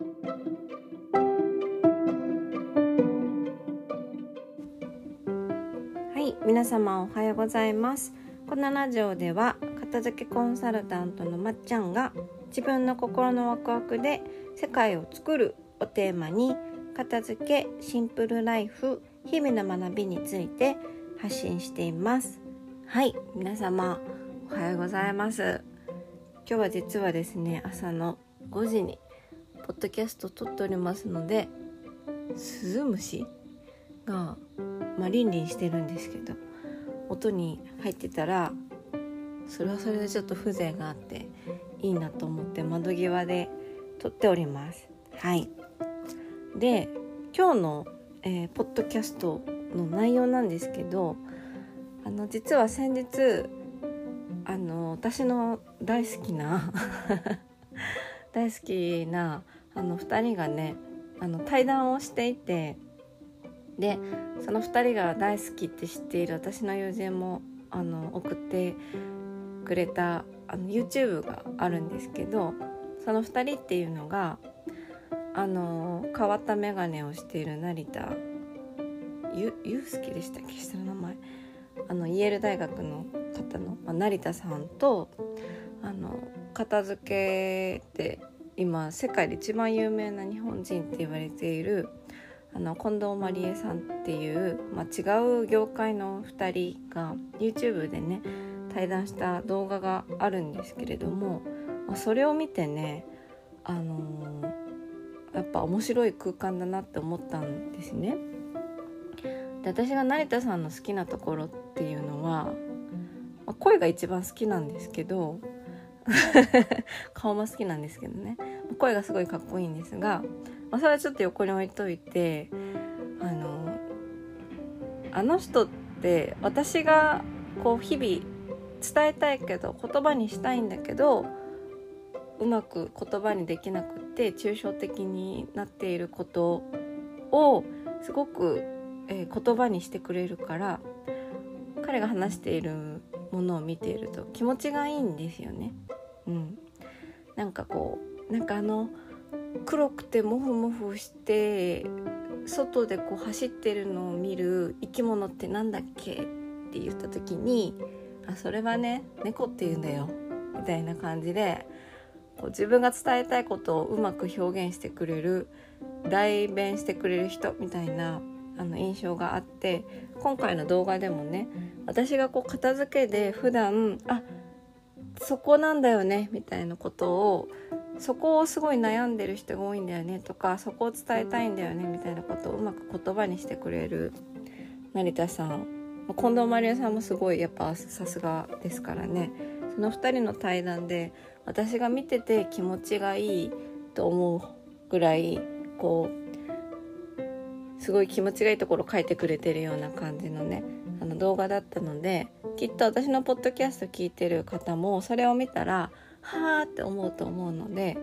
はい皆様おはようございます。このラジオでは片付けコンサルタントのまっちゃんが自分の心のワクワクで世界を作るをテーマに片付けシンプルライフ日々の学びについて発信しています。はい皆様おはようございます。今日は実はですね朝の5時にポッドキャスト撮っておりますのでスズムシがまあリンリンしてるんですけど音に入ってたらそれはそれでちょっと風情があっていいなと思って窓際で撮っております。はい。で今日の、えー、ポッドキャストの内容なんですけどあの実は先日あの私の大好きな 大好きなあの2人がねあの対談をしていてでその2人が大好きって知っている私の友人もあの送ってくれたあの YouTube があるんですけどその2人っていうのがあの変わった眼鏡をしている成田ゆゆうすけでしたっけ？下の名前。あのイェール大学の方の、まあ、成田さんとあの片付けで今世界で一番有名な日本人って言われているあの近藤まりえさんっていう、まあ、違う業界の2人が YouTube でね対談した動画があるんですけれども、まあ、それを見てねあのー、やっぱ面白い空間だなって思ったんですね。で私が成田さんの好きなところっていうのは、まあ、声が一番好きなんですけど 顔も好きなんですけどね声がすごいかっこいいんですが、まあ、それはちょっと横に置いといてあのあの人って私がこう日々伝えたいけど言葉にしたいんだけどうまく言葉にできなくって抽象的になっていることをすごく、えー、言葉にしてくれるから彼が話しているものを見ていると気持ちがいいんですよね。うん、なんかこうなんかあの黒くてモフモフして外でこう走ってるのを見る生き物ってなんだっけ？って言った時にあそれはね猫って言うんだよ。みたいな感じでこう自分が伝えたいことをうまく表現してくれる代弁してくれる人みたいなあの印象があって今回の動画でもね私がこう片付けで普段あそこなんだよねみたいなことをそこをすごい悩んでる人が多いんだよねとかそこを伝えたいんだよねみたいなことをうまく言葉にしてくれる成田さん。近藤麻理恵さんもすごいやっぱさすがですからね。その2人の対談で私が見てて気持ちがいいと思うぐらいこうすごい気持ちがいいところ書いてくれてるような感じのねの動画だったのできっと私のポッドキャスト聞いてる方もそれを見たらはあって思うと思うので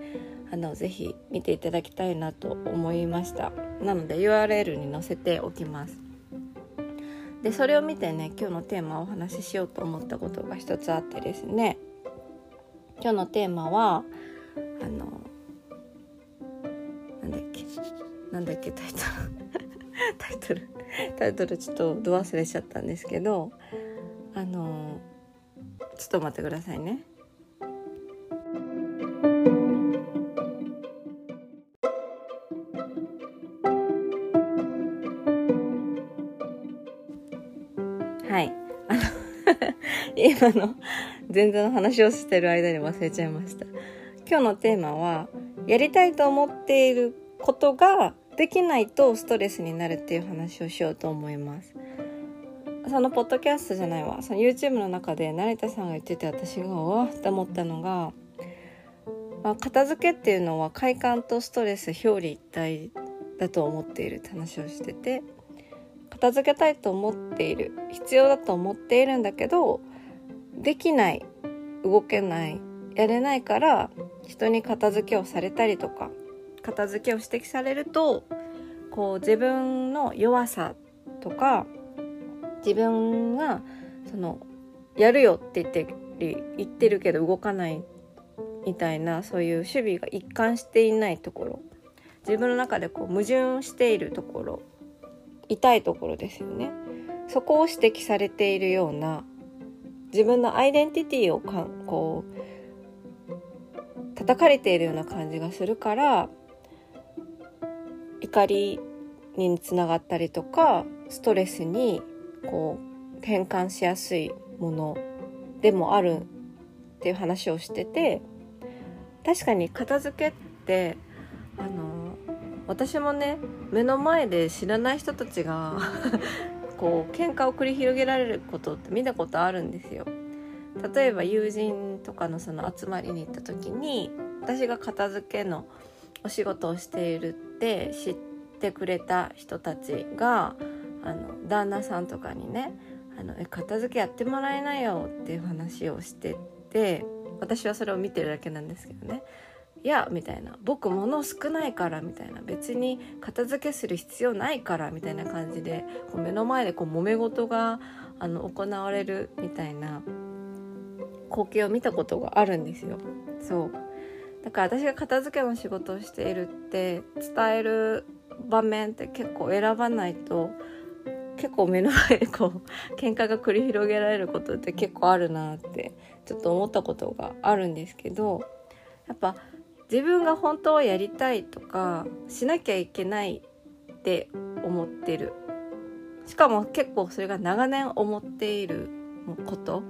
あのぜひ見ていただきたいなと思いました。なので URL に載せておきます。でそれを見てね今日のテーマをお話ししようと思ったことが一つあってですね。今日のテーマはあのなんだっけなんだっけタイトル。タイトル。タイトルちょっとど忘れしちゃったんですけどあのちょっと待ってくださいね。はいあの 今の全然話をしてる間に忘れちゃいました今日のテーマはやりたいと思っていることができないとストレスになるっていう話をしようと思います。そのポッドキャストじゃないわ。その YouTube の中で成田さんが言ってて私がおわって思ったのが、まあ、片付けっていうのは快感とストレス表裏一体だと思っているって話をしてて片付けたいと思っている必要だと思っているんだけどできない動けないやれないから人に片付けをされたりとか片付けを指摘されるとこう自分の弱さとか自分がそのやるよって言ってる言ってるけど動かないみたいなそういう守備が一貫していないところ。自分の中でこう矛盾しているところ。痛いところですよね。そこを指摘されているような自分のアイデンティティをかこう叩かれているような感じがするから怒りにつながったりとかストレスにこう転換しやすいものでもあるっていう話をしてて確かに片付けってあの私もね目の前で知らない人たちが こう喧嘩を繰り広げられることって見たことあるんですよ。例えば友人とかのその集まりに行った時に私が片付けのお仕事をしているって知ってくれた人たちがあの旦那さんとかにねあの片付けやってもらえないよっていう話をしてて私はそれを見てるだけなんですけどねいやみたいな。僕物少ないからみたいな。別に片付けする必要ないからみたいな感じでこう目の前でこう揉め事があの行われるみたいな光景を見たことがあるんですよ。そう。だから私が片付けの仕事をしているって伝える場面って結構選ばないと結構目の前でこう 喧嘩が繰り広げられることって結構あるなってちょっと思ったことがあるんですけどやっぱ自分が本当はやりたいとかしなきゃいけないって思ってるしかも結構それが長年思っていること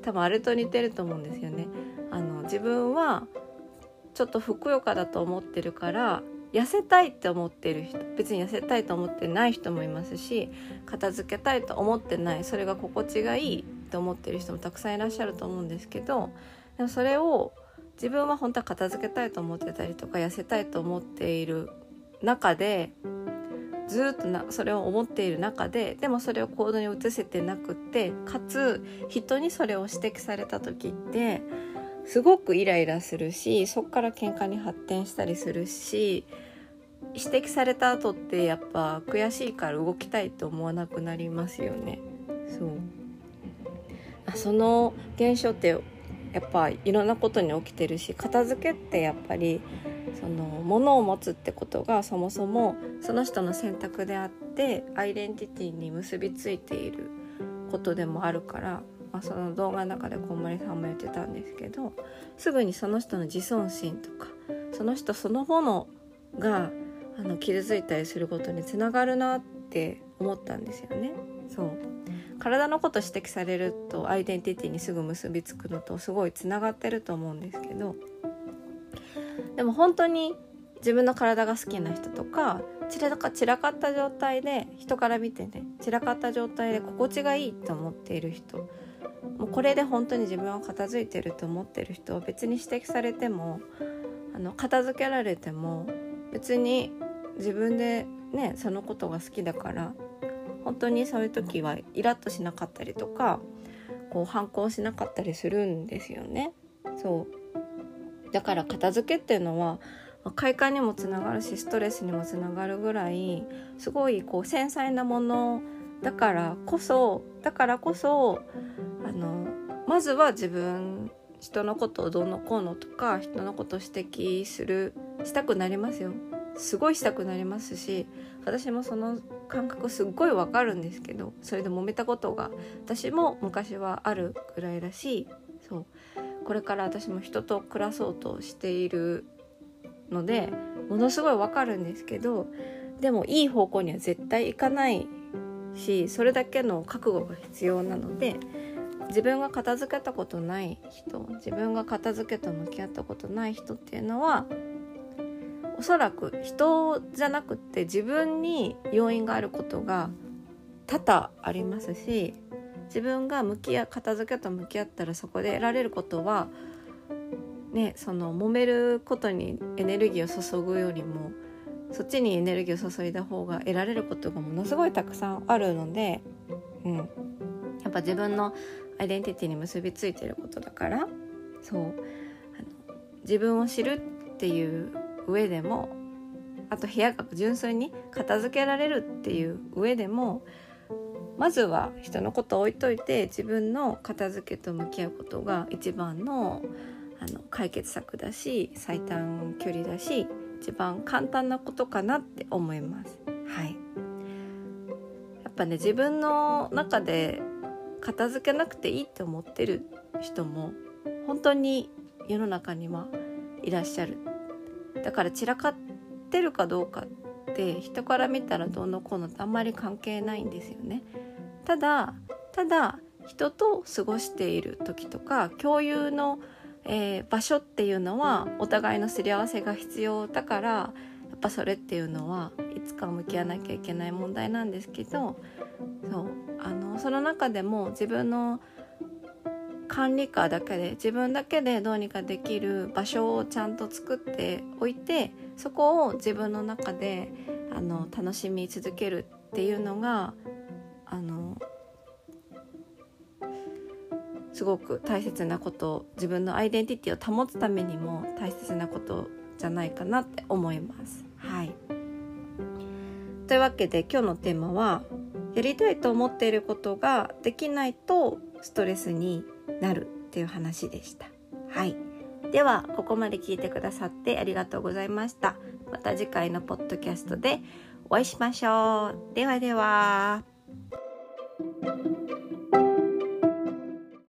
多分あれと似てると思うんですよね。あの自分はちょっとふくよかだと思ってるから痩せたいって思ってる人別に痩せたいと思ってない人もいますし片付けたいと思ってないそれが心地がいいと思ってる人もたくさんいらっしゃると思うんですけどでもそれを自分は本当は片付けたいと思ってたりとか痩せたいと思っている中でずっとなそれを思っている中ででもそれを行動に移せてなくってかつ人にそれを指摘された時ってすごくイライラするしそこから喧嘩に発展したりするし指摘された後ってやっぱ悔しいから動きたいと思わなくなりますよね。そうあその現象ってやっぱいろんなことに起きてるし片付けってやっぱりその物を持つってことがそもそもその人の選択であってアイデンティティに結びついていることでもあるから、まあ、その動画の中でこんまりさんも言ってたんですけどすぐにその人の自尊心とかその人そのものがあの傷ついたりすることにつながるなって思ったんですよね。そう体のこと指摘されるとアイデンティティにすぐ結びつくのとすごいつながってると思うんですけどでも本当に自分の体が好きな人とか散らか散らかった状態で人から見てね散らかった状態で心地がいいと思っている人もうこれで本当に自分は片付いてると思ってる人は別に指摘されてもあの片付けられても別に自分でねそのことが好きだから本当にそういう時はイラッとしなかったりとかこう反抗しなかったりするんですよね。そうだから片付けっていうのは快感にもつながるしストレスにもつながるぐらいすごいこう繊細なものだからこそだからこそあのまずは自分人のことをどうのこうのとか人のことを指摘するしたくなりますよ。すごいしたくなりますし私もその感覚すっごいわかるんですけどそれで揉めたことが私も昔はあるぐらいだしそう。これから私も人と暮らそうとしているのでものすごいわかるんですけどでもいい方向には絶対行かないしそれだけの覚悟が必要なので自分が片付けたことない人自分が片付けと向き合ったことない人っていうのはおそらく人じゃなくって自分に要因があることが多々ありますし自分が向き合片付けと向き合ったらそこで得られることはねその揉めることにエネルギーを注ぐよりもそっちにエネルギーを注いだ方が得られることがものすごいたくさんあるので、うん、やっぱ自分のアイデンティティに結びついてることだからそう。あの自分を知るっていう上でもあと部屋が純粋に片付けられるっていう上でもまずは人のことを置いといて自分の片付けと向き合うことが一番のあの解決策だし最短距離だし一番簡単なことかなって思います。はい、やっぱね自分の中で片付けなくていいって思ってる人も本当に世の中にはいらっしゃる。だから散らかってるかどうかって人から見たらどうのこうのってあんまり関係ないんですよね。ただただ人と過ごしている時とか共有の、えー、場所っていうのはお互いのすり合わせが必要だからやっぱそれっていうのはいつか向き合わなきゃいけない問題なんですけどそうあのその中でも自分の管理下だけで自分だけでどうにかできる場所をちゃんと作っておいてそこを自分の中であの楽しみ続けるっていうのがすごく大切なこと自分のアイデンティティを保つためにも大切なことじゃないかなって思います。はい、というわけで今日のテーマはやりたいと思っていることができないとストレスになるっていう話でした。はい。では、ここまで聞いてくださってありがとうございました。また次回のポッドキャストでお会いしましょう。ではでは。